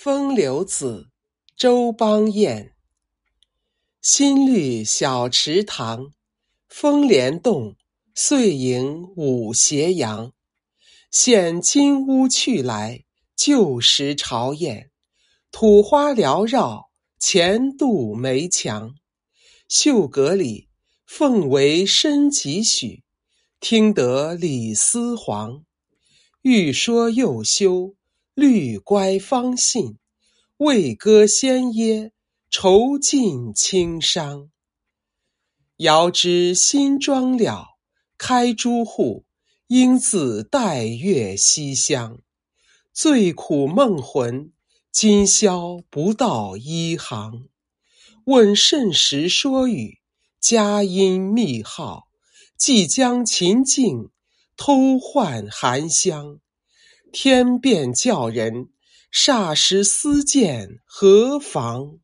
风流子，周邦彦。新绿小池塘，风帘动，碎影舞斜阳。现金屋去来，旧时朝宴。土花缭绕，前度梅墙。绣阁里，凤帷深几许？听得李斯黄。欲说又休，绿乖方信。未歌先噎，愁尽轻伤。遥知新妆了，开朱户，应自带月西厢。醉苦梦魂，今宵不到一行。问甚时说与？佳音密号。即将秦境，偷换寒香。天变叫人，霎时思见何妨？